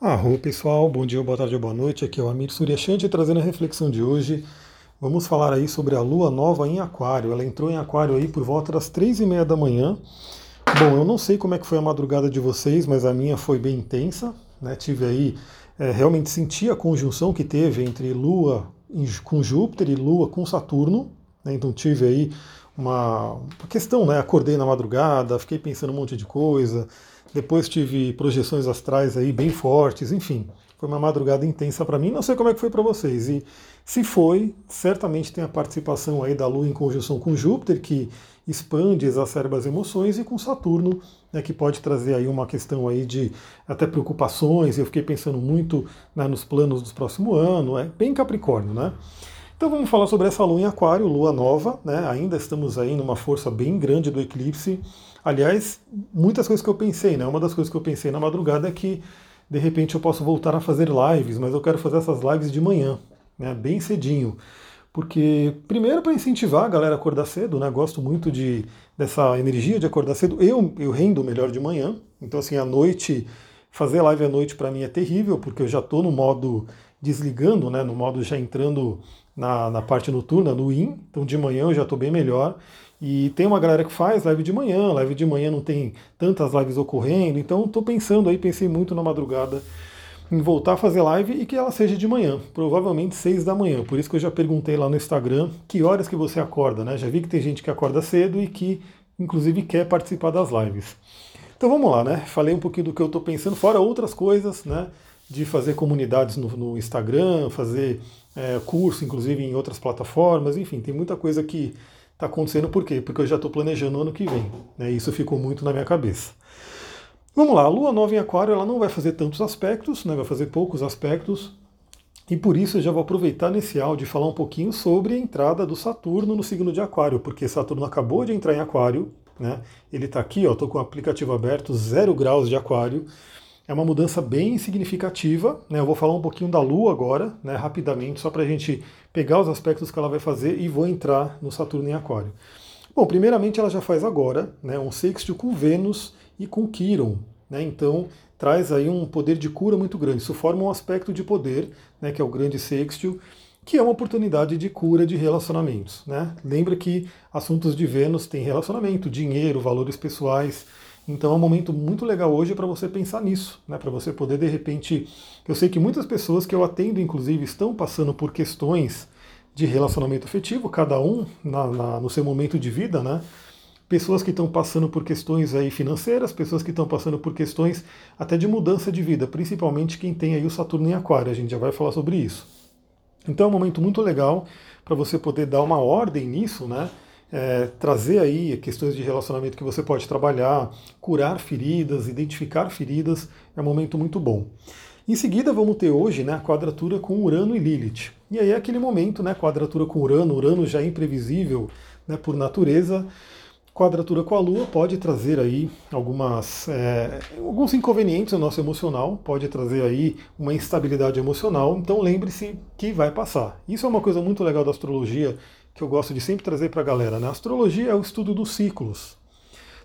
Arro pessoal, bom dia, boa tarde, boa noite. Aqui é o Amir Suryashanti trazendo a reflexão de hoje. Vamos falar aí sobre a lua nova em Aquário. Ela entrou em Aquário aí por volta das três e meia da manhã. Bom, eu não sei como é que foi a madrugada de vocês, mas a minha foi bem intensa. Né? Tive aí, é, realmente senti a conjunção que teve entre Lua com Júpiter e Lua com Saturno. Né? Então tive aí uma, uma questão, né? Acordei na madrugada, fiquei pensando um monte de coisa. Depois tive projeções astrais aí bem fortes, enfim. Foi uma madrugada intensa para mim, não sei como é que foi para vocês. E se foi, certamente tem a participação aí da Lua em conjunção com Júpiter, que expande, exacerba as emoções, e com Saturno, né, que pode trazer aí uma questão aí de até preocupações. Eu fiquei pensando muito né, nos planos do próximo ano, é bem Capricórnio, né? Então vamos falar sobre essa lua em Aquário, lua nova, né? Ainda estamos aí numa força bem grande do eclipse. Aliás, muitas coisas que eu pensei, né? Uma das coisas que eu pensei na madrugada é que de repente eu posso voltar a fazer lives, mas eu quero fazer essas lives de manhã, né? Bem cedinho. Porque, primeiro, para incentivar a galera a acordar cedo, né? Gosto muito de, dessa energia de acordar cedo. Eu, eu rendo melhor de manhã, então, assim, à noite, fazer live à noite para mim é terrível, porque eu já estou no modo desligando, né? No modo já entrando na, na parte noturna, no IN, então de manhã eu já estou bem melhor. E tem uma galera que faz live de manhã, live de manhã não tem tantas lives ocorrendo, então estou pensando aí, pensei muito na madrugada em voltar a fazer live e que ela seja de manhã, provavelmente 6 da manhã. Por isso que eu já perguntei lá no Instagram que horas que você acorda, né? Já vi que tem gente que acorda cedo e que inclusive quer participar das lives. Então vamos lá, né? Falei um pouquinho do que eu estou pensando, fora outras coisas, né? De fazer comunidades no, no Instagram, fazer é, curso, inclusive em outras plataformas, enfim, tem muita coisa que está acontecendo. Por quê? Porque eu já estou planejando ano que vem. Né? Isso ficou muito na minha cabeça. Vamos lá, a Lua nova em Aquário ela não vai fazer tantos aspectos, né? vai fazer poucos aspectos, e por isso eu já vou aproveitar nesse áudio e falar um pouquinho sobre a entrada do Saturno no signo de Aquário, porque Saturno acabou de entrar em Aquário, né? ele está aqui, estou com o aplicativo aberto, zero graus de Aquário, é uma mudança bem significativa. Né? Eu vou falar um pouquinho da Lua agora, né, rapidamente, só para a gente pegar os aspectos que ela vai fazer e vou entrar no Saturno em Aquário. Bom, primeiramente ela já faz agora né, um sextil com Vênus e com Quiron. Né? Então traz aí um poder de cura muito grande. Isso forma um aspecto de poder, né, que é o grande sextil, que é uma oportunidade de cura de relacionamentos. Né? Lembra que assuntos de Vênus têm relacionamento, dinheiro, valores pessoais. Então é um momento muito legal hoje para você pensar nisso, né? para você poder de repente. Eu sei que muitas pessoas que eu atendo, inclusive, estão passando por questões de relacionamento afetivo, cada um na, na, no seu momento de vida, né? Pessoas que estão passando por questões aí financeiras, pessoas que estão passando por questões até de mudança de vida, principalmente quem tem aí o Saturno em Aquário, a gente já vai falar sobre isso. Então é um momento muito legal para você poder dar uma ordem nisso, né? É, trazer aí questões de relacionamento que você pode trabalhar, curar feridas, identificar feridas, é um momento muito bom. Em seguida, vamos ter hoje né, a quadratura com Urano e Lilith. E aí é aquele momento, né, quadratura com Urano, Urano já é imprevisível né, por natureza. Quadratura com a Lua pode trazer aí algumas, é, alguns inconvenientes no nosso emocional, pode trazer aí uma instabilidade emocional. Então lembre-se que vai passar. Isso é uma coisa muito legal da astrologia que eu gosto de sempre trazer para a galera. Né? A astrologia é o estudo dos ciclos.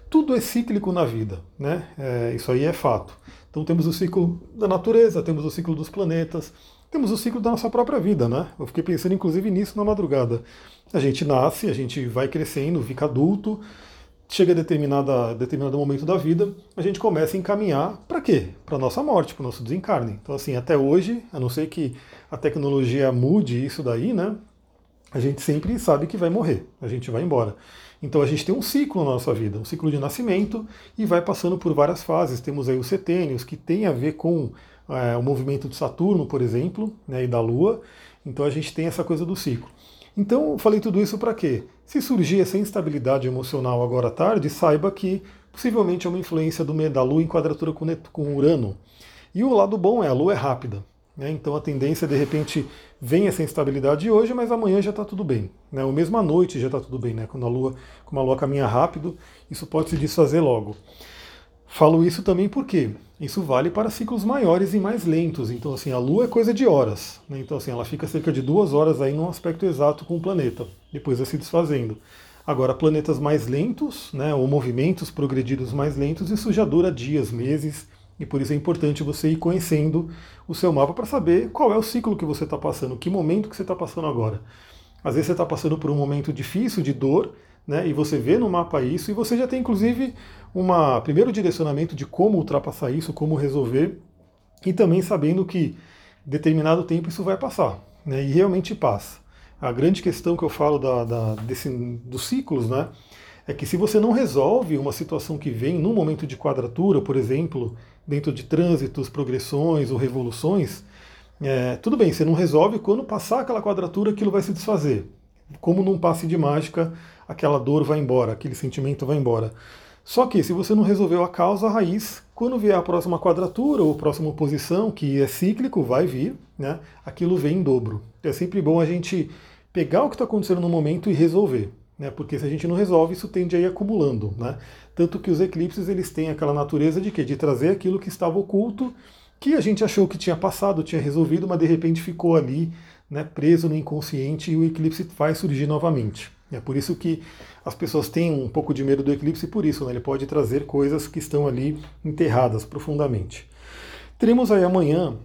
Tudo é cíclico na vida, né? É, isso aí é fato. Então temos o ciclo da natureza, temos o ciclo dos planetas, temos o ciclo da nossa própria vida, né? Eu fiquei pensando inclusive nisso na madrugada. A gente nasce, a gente vai crescendo, fica adulto, chega a determinada, determinado momento da vida, a gente começa a encaminhar para quê? Para nossa morte, para o nosso desencarne. Então, assim, até hoje, a não ser que a tecnologia mude isso daí, né? A gente sempre sabe que vai morrer, a gente vai embora. Então a gente tem um ciclo na nossa vida, um ciclo de nascimento e vai passando por várias fases. Temos aí os setênios, que tem a ver com é, o movimento de Saturno, por exemplo, né, e da Lua. Então a gente tem essa coisa do ciclo. Então eu falei tudo isso para quê? Se surgir essa instabilidade emocional agora à tarde, saiba que possivelmente é uma influência do, da Lua em quadratura com, com Urano. E o lado bom é a Lua é rápida. Né? Então a tendência, de repente, vem essa instabilidade hoje, mas amanhã já está tudo bem. Né? Ou mesmo à noite já está tudo bem, né? Quando a Lua, como a Lua caminha rápido, isso pode se desfazer logo. Falo isso também porque isso vale para ciclos maiores e mais lentos. Então, assim, a Lua é coisa de horas. Né? Então, assim, ela fica cerca de duas horas aí num aspecto exato com o planeta, depois vai se desfazendo. Agora, planetas mais lentos, né, ou movimentos progredidos mais lentos, isso já dura dias, meses, E por isso é importante você ir conhecendo o seu mapa para saber qual é o ciclo que você está passando, que momento que você está passando agora. Às vezes você está passando por um momento difícil de dor, né? E você vê no mapa isso, e você já tem inclusive um primeiro direcionamento de como ultrapassar isso, como resolver, e também sabendo que determinado tempo isso vai passar, né? E realmente passa. A grande questão que eu falo da, da, desse, dos ciclos, né? É que se você não resolve uma situação que vem num momento de quadratura, por exemplo, dentro de trânsitos, progressões ou revoluções, é, tudo bem, você não resolve, quando passar aquela quadratura, aquilo vai se desfazer. Como num passe de mágica, aquela dor vai embora, aquele sentimento vai embora. Só que se você não resolveu a causa a raiz, quando vier a próxima quadratura ou a próxima posição, que é cíclico, vai vir, né? Aquilo vem em dobro. É sempre bom a gente pegar o que está acontecendo no momento e resolver. Né, porque se a gente não resolve, isso tende a ir acumulando. Né? Tanto que os eclipses eles têm aquela natureza de? De trazer aquilo que estava oculto, que a gente achou que tinha passado, tinha resolvido, mas de repente ficou ali né, preso no inconsciente e o eclipse faz surgir novamente. É por isso que as pessoas têm um pouco de medo do eclipse, por isso, né? ele pode trazer coisas que estão ali enterradas profundamente. Teremos aí amanhã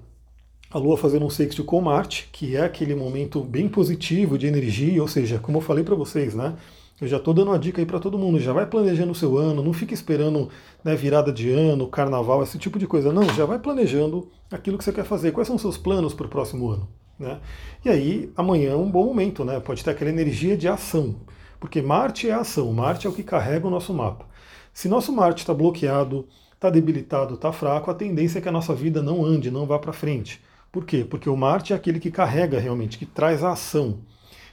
a Lua fazendo um sexto com Marte, que é aquele momento bem positivo de energia, ou seja, como eu falei para vocês, né? Eu já estou dando uma dica aí para todo mundo, já vai planejando o seu ano, não fica esperando né, virada de ano, carnaval, esse tipo de coisa. Não, já vai planejando aquilo que você quer fazer. Quais são os seus planos para o próximo ano? Né? E aí, amanhã é um bom momento, né? Pode ter aquela energia de ação. Porque Marte é ação, Marte é o que carrega o nosso mapa. Se nosso Marte está bloqueado, está debilitado, está fraco, a tendência é que a nossa vida não ande, não vá para frente. Por quê? Porque o Marte é aquele que carrega realmente, que traz a ação.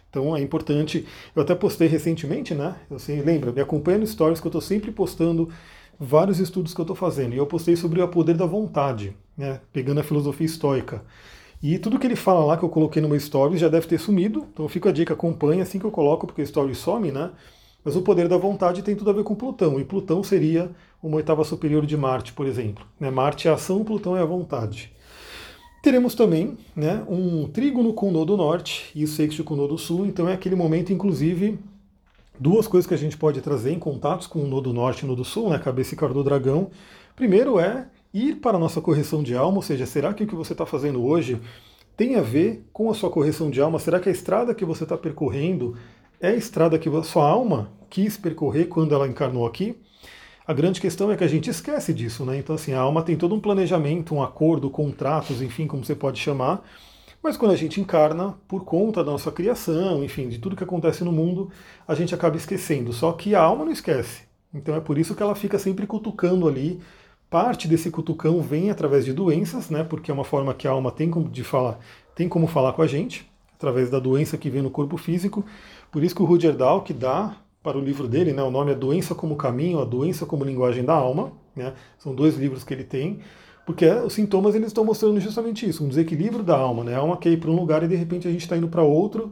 Então é importante. Eu até postei recentemente, né? Eu sei, lembra, me acompanha no Stories que eu estou sempre postando vários estudos que eu estou fazendo. E eu postei sobre o poder da vontade, né? Pegando a filosofia estoica. E tudo que ele fala lá que eu coloquei no meu stories já deve ter sumido, então fica a dica, acompanha assim que eu coloco, porque o stories some, né? Mas o poder da vontade tem tudo a ver com Plutão, e Plutão seria uma oitava superior de Marte, por exemplo. Né? Marte é a ação, Plutão é a vontade. Teremos também né, um trígono com o nodo norte e o sexto com o nodo sul, então é aquele momento, inclusive, duas coisas que a gente pode trazer em contatos com o nodo norte e o nodo sul, né, cabeça e cara do dragão. Primeiro é ir para a nossa correção de alma, ou seja, será que o que você está fazendo hoje tem a ver com a sua correção de alma? Será que a estrada que você está percorrendo é a estrada que a sua alma quis percorrer quando ela encarnou aqui? A grande questão é que a gente esquece disso, né? Então, assim, a alma tem todo um planejamento, um acordo, contratos, enfim, como você pode chamar. Mas quando a gente encarna, por conta da nossa criação, enfim, de tudo que acontece no mundo, a gente acaba esquecendo. Só que a alma não esquece. Então é por isso que ela fica sempre cutucando ali Parte desse cutucão vem através de doenças, né? Porque é uma forma que a alma tem como de falar, tem como falar com a gente, através da doença que vem no corpo físico. Por isso que o Rudyard Dahl, que dá para o livro dele, né, o nome é Doença como Caminho, a Doença como Linguagem da Alma, né? São dois livros que ele tem, porque os sintomas eles estão mostrando justamente isso, um desequilíbrio da alma, né? A alma quer ir para um lugar e de repente a gente está indo para outro.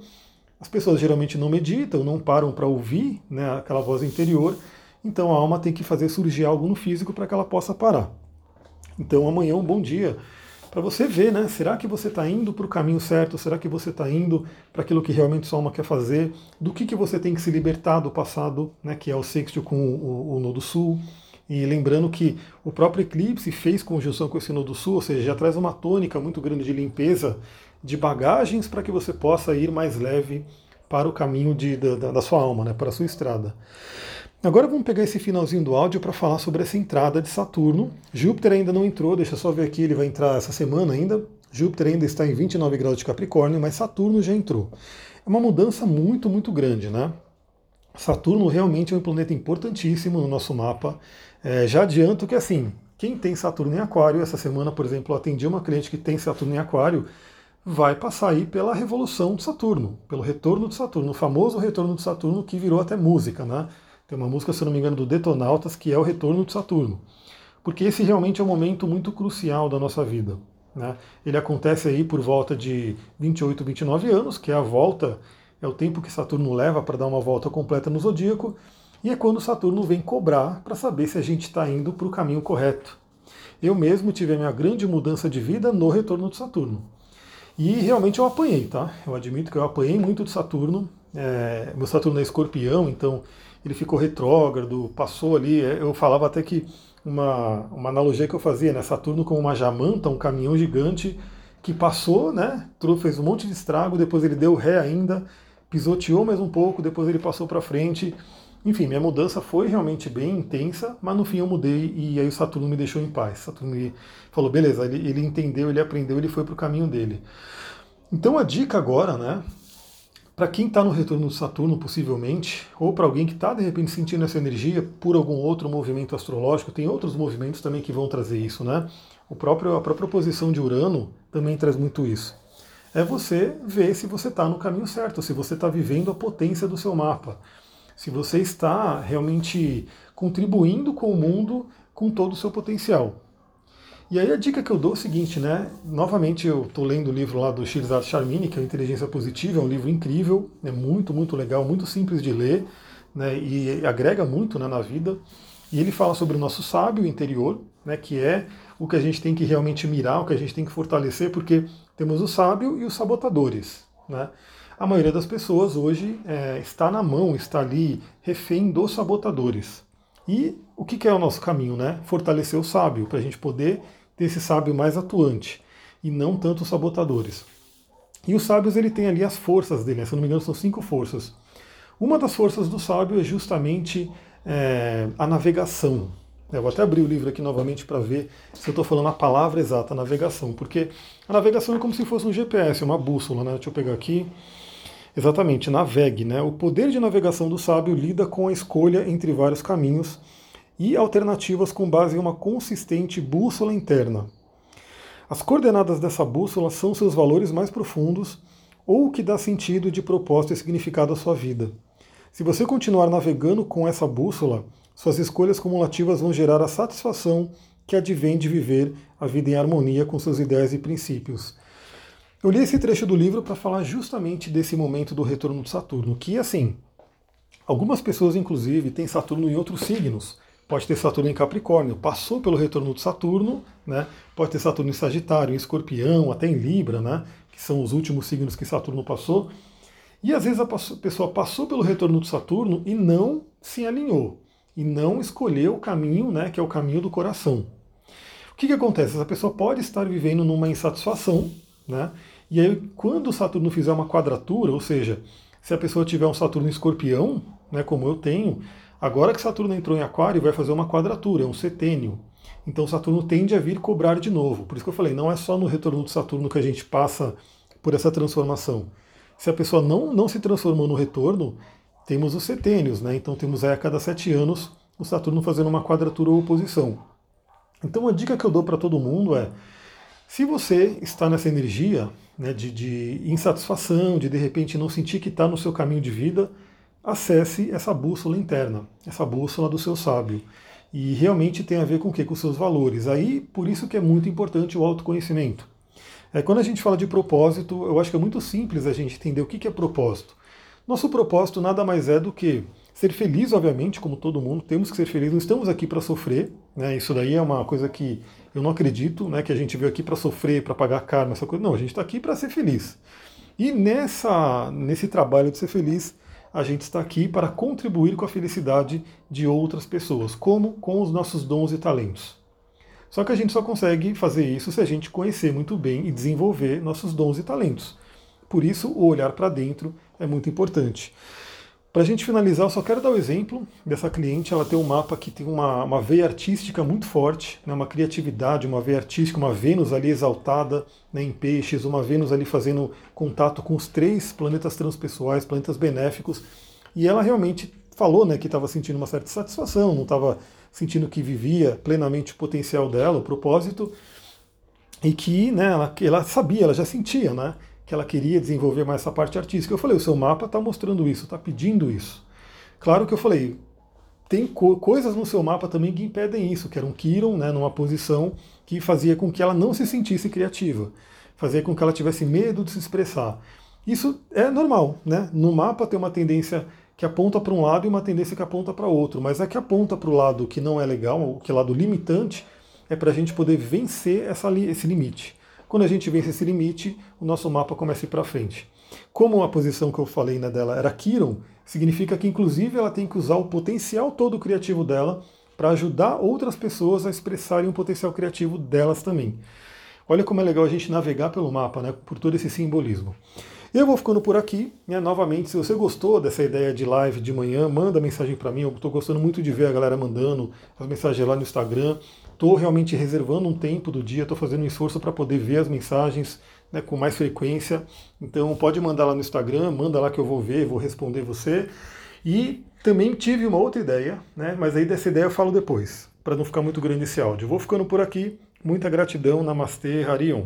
As pessoas geralmente não meditam, não param para ouvir, né, aquela voz interior então a alma tem que fazer surgir algo no físico para que ela possa parar. Então amanhã é um bom dia para você ver, né? Será que você está indo para o caminho certo? Será que você está indo para aquilo que realmente sua alma quer fazer? Do que, que você tem que se libertar do passado, né? Que é o sexto com o, o, o nodo sul. E lembrando que o próprio eclipse fez conjunção com esse nodo sul, ou seja, já traz uma tônica muito grande de limpeza de bagagens para que você possa ir mais leve para o caminho de, da, da sua alma, né? Para a sua estrada. Agora vamos pegar esse finalzinho do áudio para falar sobre essa entrada de Saturno. Júpiter ainda não entrou, deixa eu só ver aqui, ele vai entrar essa semana ainda. Júpiter ainda está em 29 graus de Capricórnio, mas Saturno já entrou. É uma mudança muito, muito grande, né? Saturno realmente é um planeta importantíssimo no nosso mapa. É, já adianto que assim, quem tem Saturno em Aquário, essa semana, por exemplo, atendi uma cliente que tem Saturno em Aquário, vai passar aí pela revolução de Saturno, pelo retorno de Saturno, o famoso retorno de Saturno que virou até música, né? Tem uma música, se não me engano, do Detonautas, que é o retorno de Saturno. Porque esse realmente é um momento muito crucial da nossa vida. Né? Ele acontece aí por volta de 28, 29 anos, que é a volta, é o tempo que Saturno leva para dar uma volta completa no zodíaco, e é quando Saturno vem cobrar para saber se a gente está indo para o caminho correto. Eu mesmo tive a minha grande mudança de vida no retorno de Saturno. E realmente eu apanhei, tá? Eu admito que eu apanhei muito de Saturno. É, meu Saturno é escorpião, então ele ficou retrógrado, passou ali. É, eu falava até que uma, uma analogia que eu fazia, né? Saturno como uma jamanta, um caminhão gigante que passou, né? Fez um monte de estrago, depois ele deu ré ainda, pisoteou mais um pouco, depois ele passou para frente. Enfim, minha mudança foi realmente bem intensa, mas no fim eu mudei e aí o Saturno me deixou em paz. Saturno me falou, beleza, ele, ele entendeu, ele aprendeu, ele foi para o caminho dele. Então a dica agora, né? Para quem está no retorno do Saturno, possivelmente, ou para alguém que está de repente sentindo essa energia por algum outro movimento astrológico, tem outros movimentos também que vão trazer isso, né? O próprio, a própria posição de Urano também traz muito isso. É você ver se você está no caminho certo, se você está vivendo a potência do seu mapa, se você está realmente contribuindo com o mundo com todo o seu potencial. E aí a dica que eu dou é o seguinte, né? Novamente eu estou lendo o livro lá do Shirzad Charmini, que é Inteligência Positiva, é um livro incrível, é muito, muito legal, muito simples de ler, né? E agrega muito né, na vida. E ele fala sobre o nosso sábio interior, né? Que é o que a gente tem que realmente mirar, o que a gente tem que fortalecer, porque temos o sábio e os sabotadores, né? A maioria das pessoas hoje é, está na mão, está ali refém dos sabotadores. E o que é o nosso caminho, né? Fortalecer o sábio, para a gente poder ter esse sábio mais atuante e não tanto os sabotadores. E os sábios ele tem ali as forças dele, né? se não me engano são cinco forças. Uma das forças do sábio é justamente é, a navegação. Eu vou até abrir o livro aqui novamente para ver se eu estou falando a palavra exata, navegação, porque a navegação é como se fosse um GPS, uma bússola, né? Deixa eu pegar aqui. Exatamente, navegue. Né? O poder de navegação do sábio lida com a escolha entre vários caminhos e alternativas com base em uma consistente bússola interna. As coordenadas dessa bússola são seus valores mais profundos ou o que dá sentido de propósito e significado à sua vida. Se você continuar navegando com essa bússola, suas escolhas cumulativas vão gerar a satisfação que advém de viver a vida em harmonia com seus ideais e princípios. Eu li esse trecho do livro para falar justamente desse momento do retorno de Saturno, que assim, algumas pessoas inclusive têm Saturno em outros signos. Pode ter Saturno em Capricórnio, passou pelo retorno de Saturno, né? Pode ter Saturno em Sagitário, em Escorpião, até em Libra, né? Que são os últimos signos que Saturno passou. E às vezes a pessoa passou pelo retorno de Saturno e não se alinhou, e não escolheu o caminho, né? Que é o caminho do coração. O que, que acontece? Essa pessoa pode estar vivendo numa insatisfação, né? E aí, quando o Saturno fizer uma quadratura, ou seja, se a pessoa tiver um Saturno escorpião, né, como eu tenho, agora que Saturno entrou em Aquário, vai fazer uma quadratura, é um setênio. Então Saturno tende a vir cobrar de novo. Por isso que eu falei, não é só no retorno de Saturno que a gente passa por essa transformação. Se a pessoa não, não se transformou no retorno, temos os setênios, né? Então temos aí a cada sete anos o Saturno fazendo uma quadratura ou oposição. Então a dica que eu dou para todo mundo é se você está nessa energia né, de, de insatisfação, de de repente não sentir que está no seu caminho de vida, acesse essa bússola interna, essa bússola do seu sábio. E realmente tem a ver com o quê? Com seus valores. Aí, por isso que é muito importante o autoconhecimento. É, quando a gente fala de propósito, eu acho que é muito simples a gente entender o que é propósito. Nosso propósito nada mais é do que ser feliz, obviamente, como todo mundo, temos que ser felizes, não estamos aqui para sofrer, né? Isso daí é uma coisa que eu não acredito, né, que a gente veio aqui para sofrer, para pagar karma, essa coisa. Não, a gente está aqui para ser feliz. E nessa, nesse trabalho de ser feliz, a gente está aqui para contribuir com a felicidade de outras pessoas, como com os nossos dons e talentos. Só que a gente só consegue fazer isso se a gente conhecer muito bem e desenvolver nossos dons e talentos. Por isso, o olhar para dentro é muito importante. Para a gente finalizar, eu só quero dar o exemplo dessa cliente. Ela tem um mapa que tem uma, uma veia artística muito forte, né, uma criatividade, uma veia artística, uma Vênus ali exaltada né, em peixes, uma Vênus ali fazendo contato com os três planetas transpessoais, planetas benéficos. E ela realmente falou né, que estava sentindo uma certa satisfação, não estava sentindo que vivia plenamente o potencial dela, o propósito, e que né, ela, ela sabia, ela já sentia, né? Que ela queria desenvolver mais essa parte artística. Eu falei, o seu mapa está mostrando isso, está pedindo isso. Claro que eu falei, tem co coisas no seu mapa também que impedem isso, que era um Kiron, né, numa posição que fazia com que ela não se sentisse criativa, fazia com que ela tivesse medo de se expressar. Isso é normal, né? No mapa tem uma tendência que aponta para um lado e uma tendência que aponta para outro, mas a que aponta para o lado que não é legal, o que é lado limitante, é para a gente poder vencer essa, esse limite. Quando a gente vence esse limite, o nosso mapa começa a ir para frente. Como a posição que eu falei né, dela era Kiron, significa que inclusive ela tem que usar o potencial todo criativo dela para ajudar outras pessoas a expressarem o potencial criativo delas também. Olha como é legal a gente navegar pelo mapa, né, por todo esse simbolismo. Eu vou ficando por aqui. Né? Novamente, se você gostou dessa ideia de live de manhã, manda mensagem para mim. Eu estou gostando muito de ver a galera mandando as mensagens lá no Instagram. Estou realmente reservando um tempo do dia, estou fazendo um esforço para poder ver as mensagens né, com mais frequência. Então pode mandar lá no Instagram, manda lá que eu vou ver, vou responder você. E também tive uma outra ideia, né, mas aí dessa ideia eu falo depois, para não ficar muito grande esse áudio. vou ficando por aqui. Muita gratidão. Namastê, Harion.